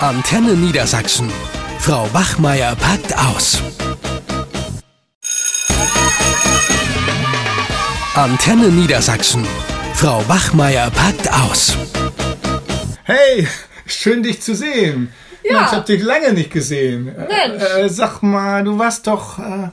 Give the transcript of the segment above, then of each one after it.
Antenne Niedersachsen. Frau Wachmeier packt aus. Antenne Niedersachsen. Frau Wachmeier packt aus. Hey, schön dich zu sehen. Ja. Ich hab dich lange nicht gesehen. Mensch. Äh, äh, sag mal, du warst doch äh,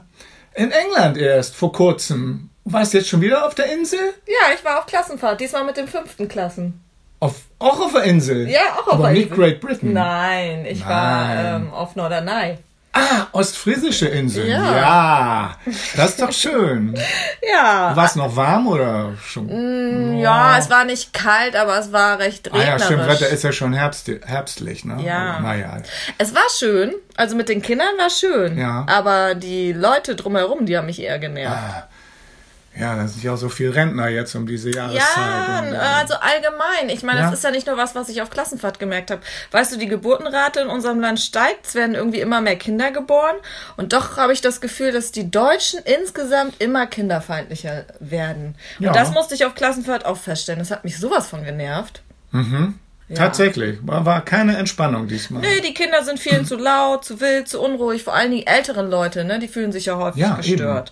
in England erst vor kurzem. Warst jetzt schon wieder auf der Insel? Ja, ich war auf Klassenfahrt, diesmal mit den fünften Klassen. Auf, auch auf der Insel? Ja, auch auf Aber der nicht Insel. Great Britain. Nein, ich war Nein. ähm, auf Norderney. Ah, ostfriesische Inseln. Ja. ja. Das ist doch schön. Ja. War es noch warm oder schon? Ja, es war nicht kalt, aber es war recht Ah ja, regnerisch. stimmt, Wetter ist ja schon herbst, herbstlich, ne? Ja. Naja. Es war schön, also mit den Kindern war schön. Ja. Aber die Leute drumherum, die haben mich eher genervt. Ja, da sind ja auch so viele Rentner jetzt um diese Jahreszeit. Ja, und, äh, also allgemein. Ich meine, Ja. das ist ja nicht nur was, was ich auf Klassenfahrt gemerkt habe. Weißt du, die Geburtenrate in unserem Land steigt, es werden irgendwie immer mehr Kinder geboren und doch habe ich das Gefühl, dass die Deutschen insgesamt immer kinderfeindlicher werden. Und Ja. das musste ich auf Klassenfahrt auch feststellen. Das hat mich sowas von genervt. Ja. Tatsächlich. War, war keine Entspannung diesmal. Nee, die Kinder sind vielen zu laut, zu wild, zu unruhig. Vor allem die älteren Leute, ne, die fühlen sich ja häufig Ja, gestört.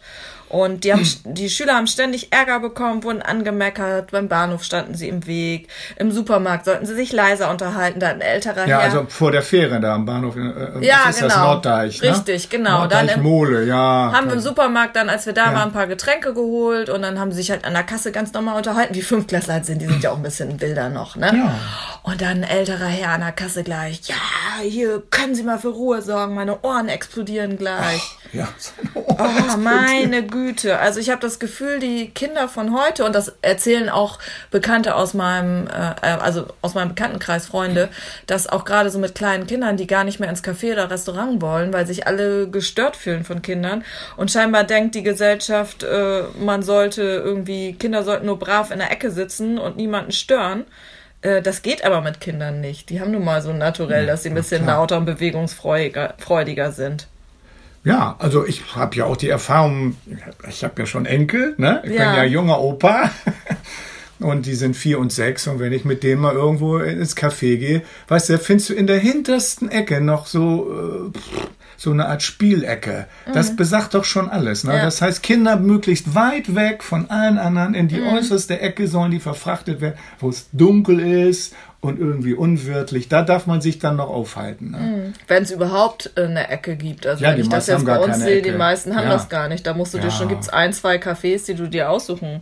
Und die, haben, die Schüler haben ständig Ärger bekommen, wurden angemeckert, beim Bahnhof standen sie im Weg, im Supermarkt sollten sie sich leiser unterhalten, da hat ein älterer Ja, Herr. also vor der Fähre da am Bahnhof. Äh, äh, Ja, ist das? genau. Norddeich. Ne? Richtig, genau. Norddeich Dann im- Mole, ja. haben wir im Supermarkt dann, als wir da Ja. waren, ein paar Getränke geholt und dann haben sie sich halt an der Kasse ganz normal unterhalten. Die Fünftklässler halt sind, die sind ja auch ein bisschen wilder noch, ne? Ja. Und dann ein älterer Herr an der Kasse gleich, ja, hier können Sie mal für Ruhe sorgen, meine Ohren explodieren gleich. ja. Oh, meine Güte. Also ich habe das Gefühl, die Kinder von heute, und das erzählen auch Bekannte aus meinem, äh, also aus meinem Bekanntenkreis, Freunde, dass auch gerade so mit kleinen Kindern, die gar nicht mehr ins Café oder Restaurant wollen, weil sich alle gestört fühlen von Kindern. Und scheinbar denkt die Gesellschaft, äh, man sollte irgendwie, Kinder sollten nur brav in der Ecke sitzen und niemanden stören. Äh, Das geht aber mit Kindern nicht. Die haben nun mal so ein Naturell, dass sie ein bisschen lauter und bewegungsfreudiger freudiger sind. Ja, also ich habe ja auch die Erfahrung, ich habe ja schon Enkel, ne? Ich Ja. bin ja junger Opa. Und die sind vier und sechs. Und wenn ich mit denen mal irgendwo ins Café gehe, weißt du, da findest du in der hintersten Ecke noch so, äh, so eine Art Spielecke. Das besagt doch schon alles. Ne? Mhm. Ja. Das heißt, Kinder möglichst weit weg von allen anderen in die Mhm. äußerste Ecke sollen die verfrachtet werden, wo es dunkel ist und irgendwie unwirtlich. Da darf man sich dann noch aufhalten. Ne? Wenn es überhaupt äh, eine Ecke gibt. Also Ja, wenn die ich das jetzt bei uns sehe, die Ecke. meisten haben Ja. das gar nicht. Da musst du dir Ja. schon, gibt's ein, zwei Cafés, die du dir aussuchen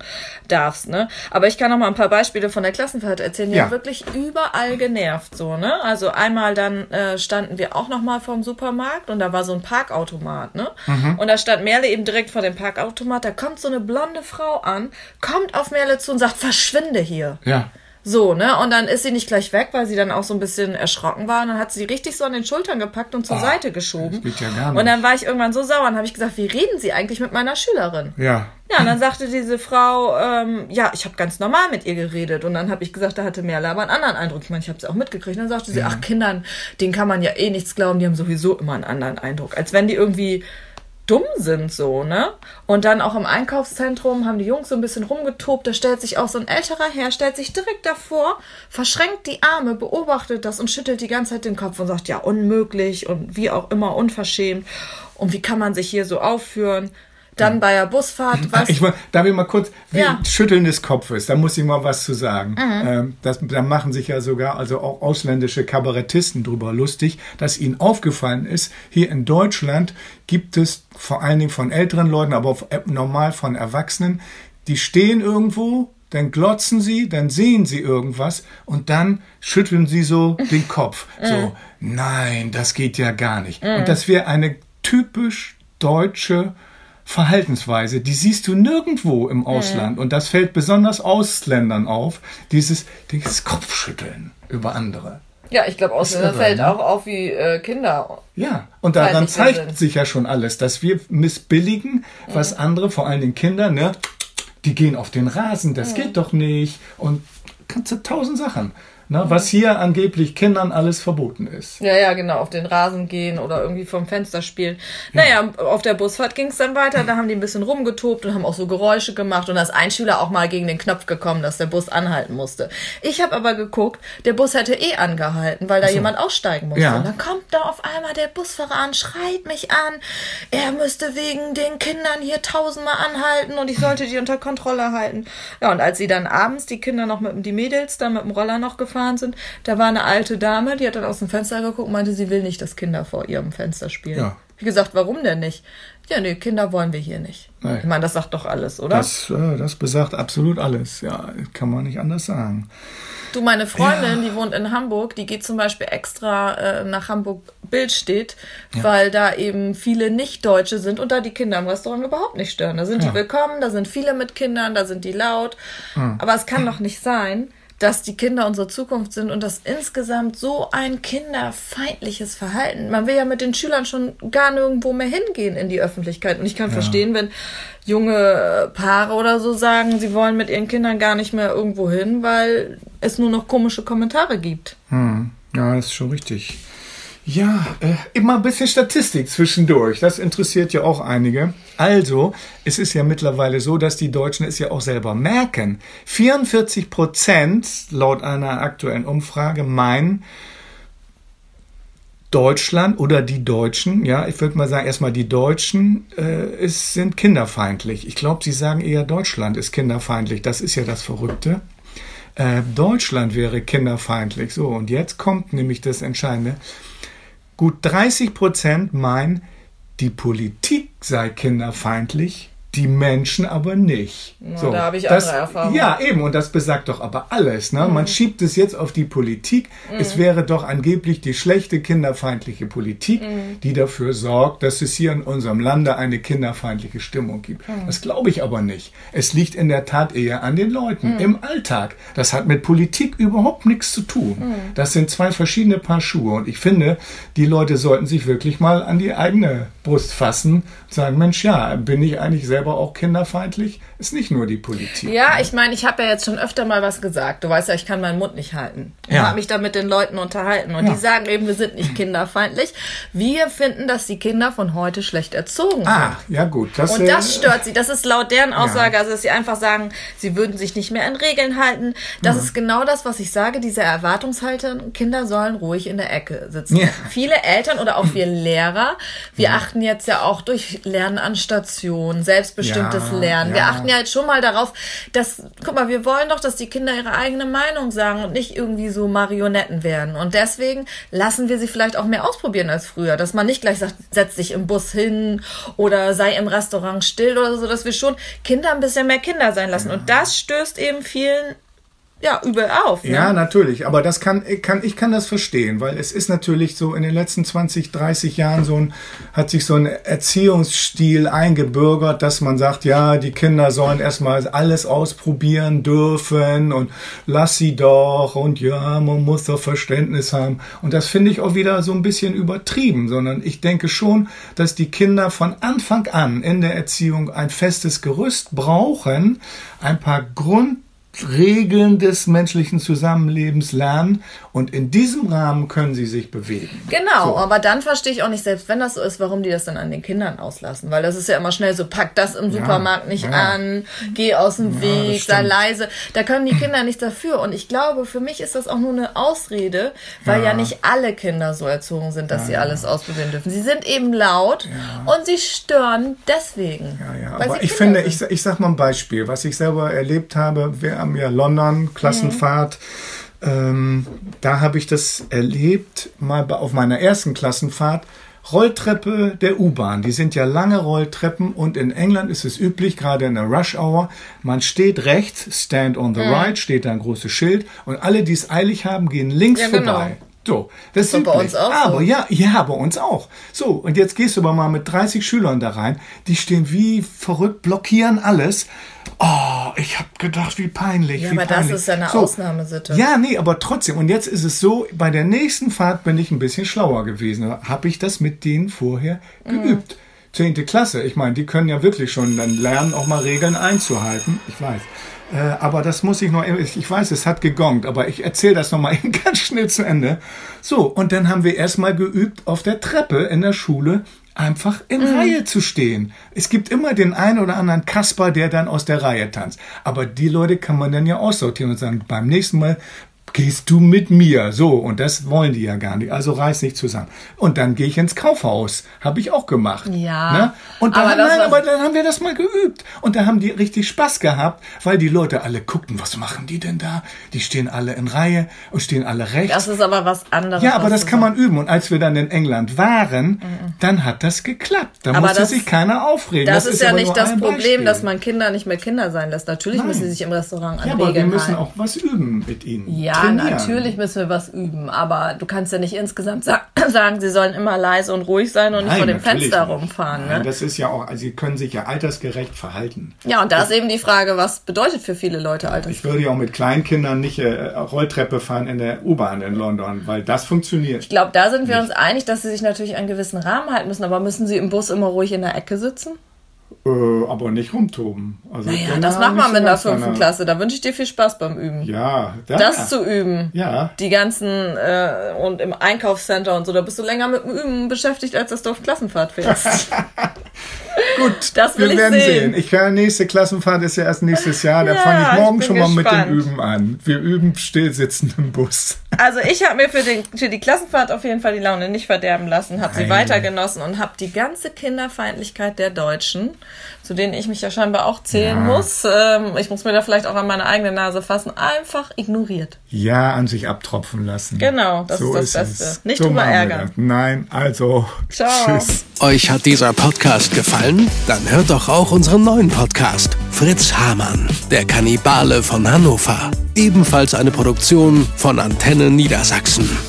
darfst, ne? Aber ich kann noch mal ein paar Beispiele von der Klassenfahrt erzählen. Die Ja. haben wirklich überall genervt, so, ne? Also einmal dann äh, standen wir auch noch mal vorm Supermarkt und da war so ein Parkautomat, ne? Mhm. Und da stand Merle eben direkt vor dem Parkautomat. Da kommt so eine blonde Frau an, kommt auf Merle zu und sagt, verschwinde hier. Ja. So, ne? Und dann ist sie nicht gleich weg, weil sie dann auch so ein bisschen erschrocken war. Und dann hat sie richtig so an den Schultern gepackt und zur Seite geschoben. das geht ja gar Und dann nicht. war ich irgendwann so sauer und habe ich gesagt, wie reden Sie eigentlich mit meiner Schülerin? Ja. Ja, und dann sagte diese Frau, ähm, ja, ich habe ganz normal mit ihr geredet. Und dann habe ich gesagt, da hatte Merle aber einen anderen Eindruck. Ich meine, ich habe sie auch mitgekriegt. Und dann sagte sie, ach, Kindern, denen kann man ja eh nichts glauben, die haben sowieso immer einen anderen Eindruck. Als wenn die irgendwie dumm sind so, ne? Und dann auch im Einkaufszentrum haben die Jungs so ein bisschen rumgetobt, da stellt sich auch so ein älterer Herr, stellt sich direkt davor, verschränkt die Arme, beobachtet das und schüttelt die ganze Zeit den Kopf und sagt, ja, unmöglich und wie auch immer unverschämt. Und wie kann man sich hier so aufführen? Dann bei der Busfahrt, was? Ich, mal- darf ich mal kurz, wie Ja. Mhm. Schütteln des Kopfes, da muss ich mal was zu sagen. Ähm, das, da machen sich ja sogar also auch ausländische Kabarettisten drüber lustig, dass ihnen aufgefallen ist, hier in Deutschland gibt es vor allen Dingen von älteren Leuten, aber auch äh, normal von Erwachsenen, die stehen irgendwo, dann glotzen sie, dann sehen sie irgendwas und dann schütteln sie so den Kopf. So, nein, das geht ja gar nicht. Und das wäre eine typisch deutsche Verhaltensweise, die siehst du nirgendwo im Ausland. Und das fällt besonders Ausländern auf, dieses, dieses Kopfschütteln über andere. Ja, ich glaube, Ausländer fällt ne? auch auf wie äh, Kinder. Ja, und daran zeigt sind. sich ja schon alles, dass wir missbilligen, was andere, vor allen Dingen Kinder, ne, die gehen auf den Rasen, das geht doch nicht. Und kannst du tausend Sachen. Ne, was hier angeblich Kindern alles verboten ist. Ja, ja, genau, auf den Rasen gehen oder irgendwie vom Fenster spielen. Naja, auf der Busfahrt ging es dann weiter, da haben die ein bisschen rumgetobt und haben auch so Geräusche gemacht und da ist ein Schüler auch mal gegen den Knopf gekommen, dass der Bus anhalten musste. Ich habe aber geguckt, der Bus hätte eh angehalten, weil da so. jemand aussteigen musste. Ja. Und dann kommt da auf einmal der Busfahrer an, schreit mich an, er müsste wegen den Kindern hier tausendmal anhalten und ich sollte die unter Kontrolle halten. Ja, und als sie dann abends die Kinder noch mit die Mädels da mit dem Roller noch gefahren gefahren sind, da war eine alte Dame, die hat dann aus dem Fenster geguckt und meinte, sie will nicht, dass Kinder vor ihrem Fenster spielen. Ja. Wie gesagt, warum denn nicht? Ja, nee, Kinder wollen wir hier nicht. Nee. Ich meine, das sagt doch alles, oder? Das, äh, das besagt absolut alles. Ja, kann man nicht anders sagen. Du, meine Freundin, ja. die wohnt in Hamburg, die geht zum Beispiel extra äh, nach Hamburg-Bildstedt, ja. weil da eben viele Nicht-Deutsche sind und da die Kinder im Restaurant überhaupt nicht stören. Da sind ja. die willkommen, da sind viele mit Kindern, da sind die laut. Aber es kann doch nicht sein, dass die Kinder unsere Zukunft sind und dass insgesamt so ein kinderfeindliches Verhalten. Man will ja mit den Schülern schon gar nirgendwo mehr hingehen in die Öffentlichkeit. Und ich kann ja. verstehen, wenn junge Paare oder so sagen, sie wollen mit ihren Kindern gar nicht mehr irgendwo hin, weil es nur noch komische Kommentare gibt. Hm. Ja, das ist schon richtig. Ja, äh, immer ein bisschen Statistik zwischendurch. Das interessiert ja auch einige. Also, es ist ja mittlerweile so, dass die Deutschen es ja auch selber merken. 44 Prozent laut einer aktuellen Umfrage meinen, Deutschland oder die Deutschen, ja, ich würde mal sagen, erstmal die Deutschen äh, es sind kinderfeindlich. Ich glaube, sie sagen eher, Deutschland ist kinderfeindlich. Das ist ja das Verrückte. Äh, Deutschland wäre kinderfeindlich. So, und jetzt kommt nämlich das Entscheidende. Gut 30 Prozent meinen, die Politik sei kinderfeindlich die Menschen aber nicht. Na, so, da habe ich das, andere Erfahrungen. Ja, eben, und das besagt doch aber alles. Ne? Mhm. Man schiebt es jetzt auf die Politik. Mhm. Es wäre doch angeblich die schlechte kinderfeindliche Politik, mhm. die dafür sorgt, dass es hier in unserem Lande eine kinderfeindliche Stimmung gibt. Mhm. Das glaube ich aber nicht. Es liegt in der Tat eher an den Leuten mhm. im Alltag. Das hat mit Politik überhaupt nichts zu tun. Mhm. Das sind zwei verschiedene Paar Schuhe. Und ich finde, die Leute sollten sich wirklich mal an die eigene Brust fassen und sagen, Mensch, ja, bin ich eigentlich selber selber auch kinderfeindlich? Ist nicht nur die Politik. Ja, ne? ich meine, ich habe ja jetzt schon öfter mal was gesagt. Du weißt ja, ich kann meinen Mund nicht halten. Ich ja. habe mich da mit den Leuten unterhalten und ja. die sagen eben, wir sind nicht kinderfeindlich. Wir finden, dass die Kinder von heute schlecht erzogen ah, sind. Ah, ja gut. Das, und das äh, stört sie. Das ist laut deren Aussage, ja. also dass sie einfach sagen, sie würden sich nicht mehr an Regeln halten. Das ist genau das, was ich sage. Diese Erwartungshaltung, Kinder sollen ruhig in der Ecke sitzen. Viele Eltern oder auch wir Lehrer, wir achten jetzt ja auch durch Lernen an Stationen, selbst selbstbestimmtes ja, Lernen. Ja. Wir achten ja jetzt schon mal darauf, dass, guck mal, wir wollen doch, dass die Kinder ihre eigene Meinung sagen und nicht irgendwie so Marionetten werden. Und deswegen lassen wir sie vielleicht auch mehr ausprobieren als früher. Dass man nicht gleich sagt, setz dich im Bus hin oder sei im Restaurant still oder so, dass wir schon Kinder ein bisschen mehr Kinder sein lassen. Ja. Und das stößt eben vielen ja, übel auf. Ne? Ja, natürlich. Aber das kann, kann, ich kann das verstehen, weil es ist natürlich so in den letzten 20, 30 Jahren so ein, hat sich so ein Erziehungsstil eingebürgert, dass man sagt, ja, die Kinder sollen erstmal alles ausprobieren dürfen und lass sie doch und ja, man muss doch Verständnis haben. Und das finde ich auch wieder so ein bisschen übertrieben, sondern ich denke schon, dass die Kinder von Anfang an in der Erziehung ein festes Gerüst brauchen, ein paar Grund Regeln des menschlichen Zusammenlebens lernen und in diesem Rahmen können sie sich bewegen. Genau, so. aber dann verstehe ich auch nicht, selbst wenn das so ist, warum die das dann an den Kindern auslassen, weil das ist ja immer schnell so, pack das im Supermarkt ja, nicht ja. an, geh aus dem ja, Weg, sei leise. Da können die Kinder nichts dafür und ich glaube, für mich ist das auch nur eine Ausrede, weil ja, nicht alle Kinder so erzogen sind, dass sie alles ausprobieren dürfen. Sie sind eben laut und sie stören deswegen. Ja, ja, aber ich finde, ich, ich sag mal ein Beispiel, was ich selber erlebt habe, wir haben ja London, Klassenfahrt. Mhm. Ähm, da habe ich das erlebt, mal auf meiner ersten Klassenfahrt. Rolltreppe der U-Bahn. Die sind ja lange Rolltreppen und in England ist es üblich, gerade in der Rush Hour, man steht rechts, stand on the mhm. right, steht da ein großes Schild und alle, die es eilig haben, gehen links ja, genau. So, das, ist bei uns auch. Aber so. ja, ja, bei uns auch. So, und jetzt gehst du aber mal mit 30 Schülern da rein, die stehen wie verrückt, blockieren alles. Oh, ich habe gedacht, wie peinlich. Ja, wie aber peinlich. das ist eine so, Ausnahmesitte. Ja, nee, aber trotzdem. Und jetzt ist es so, bei der nächsten Fahrt bin ich ein bisschen schlauer gewesen. Habe ich das mit denen vorher mhm. geübt. Zehnte Klasse, ich meine, die können ja wirklich schon dann lernen, auch mal Regeln einzuhalten. Ich weiß. Äh, aber das muss ich noch, ich weiß, es hat gegongt, aber ich erzähle das nochmal ganz schnell zu Ende. So, und dann haben wir erstmal geübt auf der Treppe in der Schule, einfach in mhm. Reihe zu stehen. Es gibt immer den einen oder anderen Kasper, der dann aus der Reihe tanzt. Aber die Leute kann man dann ja aussortieren und sagen, beim nächsten Mal gehst du mit mir. So, und das wollen die ja gar nicht. Also reiß nicht zusammen. Und dann gehe ich ins Kaufhaus. Habe ich auch gemacht. Ja. Ne? Und dann, aber, nein, aber dann haben wir das mal geübt. Und da haben die richtig Spaß gehabt, weil die Leute alle guckten, was machen die denn da? Die stehen alle in Reihe und stehen alle rechts. Das ist aber was anderes. Ja, aber das kann man üben. Und als wir dann in England waren, mhm. dann hat das geklappt. Da aber musste das, sich keiner aufregen. Das, das ist, ja nicht das Problem, Beispiel. dass man Kinder nicht mehr Kinder sein lässt. Natürlich nein. müssen sie sich im Restaurant an ja, aber wir müssen auch was üben mit ihnen. Ja, trainieren. natürlich müssen wir was üben, aber du kannst ja nicht insgesamt sa sagen, sie sollen immer leise und ruhig sein und Nein, nicht vor dem Fenster nicht. rumfahren. Ne? Nein, das ist ja auch, also sie können sich ja altersgerecht verhalten. Ja, und da ist eben die Frage, was bedeutet für viele Leute altersgerecht? Ich würde ja auch mit Kleinkindern nicht äh, Rolltreppe fahren in der U-Bahn in London, weil das funktioniert. Ich glaube, da sind wir nicht. uns einig, dass sie sich natürlich einen gewissen Rahmen halten müssen, aber müssen sie im Bus immer ruhig in der Ecke sitzen? Äh, aber nicht rumtoben. Also naja, das macht man mit der fünften Klasse. Da wünsche ich dir viel Spaß beim Üben. Ja, da, das zu üben. Ja. Die ganzen äh, und im Einkaufscenter und so, da bist du länger mit dem Üben beschäftigt, als dass du auf Klassenfahrt fährst. Gut, das wir werden sehen. sehen. Ich werde nächste Klassenfahrt ist ja erst nächstes Jahr. Da ja, fange ich morgen ich schon gespannt. mal mit dem Üben an. Wir üben stillsitzen im Bus. Also ich habe mir für, den, für die Klassenfahrt auf jeden Fall die Laune nicht verderben lassen, habe sie weiter genossen und habe die ganze Kinderfeindlichkeit der Deutschen, zu denen ich mich ja scheinbar auch zählen ja. muss, ähm, ich muss mir da vielleicht auch an meine eigene Nase fassen, einfach ignoriert. Ja, an sich abtropfen lassen. Genau, das so ist das ist Beste. Es. Nicht so drüber ärgern. Nein, also Ciao. tschüss. Euch hat dieser Podcast gefallen? Dann hört doch auch unseren neuen Podcast Fritz Hamann, der Kannibale von Hannover. Ebenfalls eine Produktion von Antenne Niedersachsen.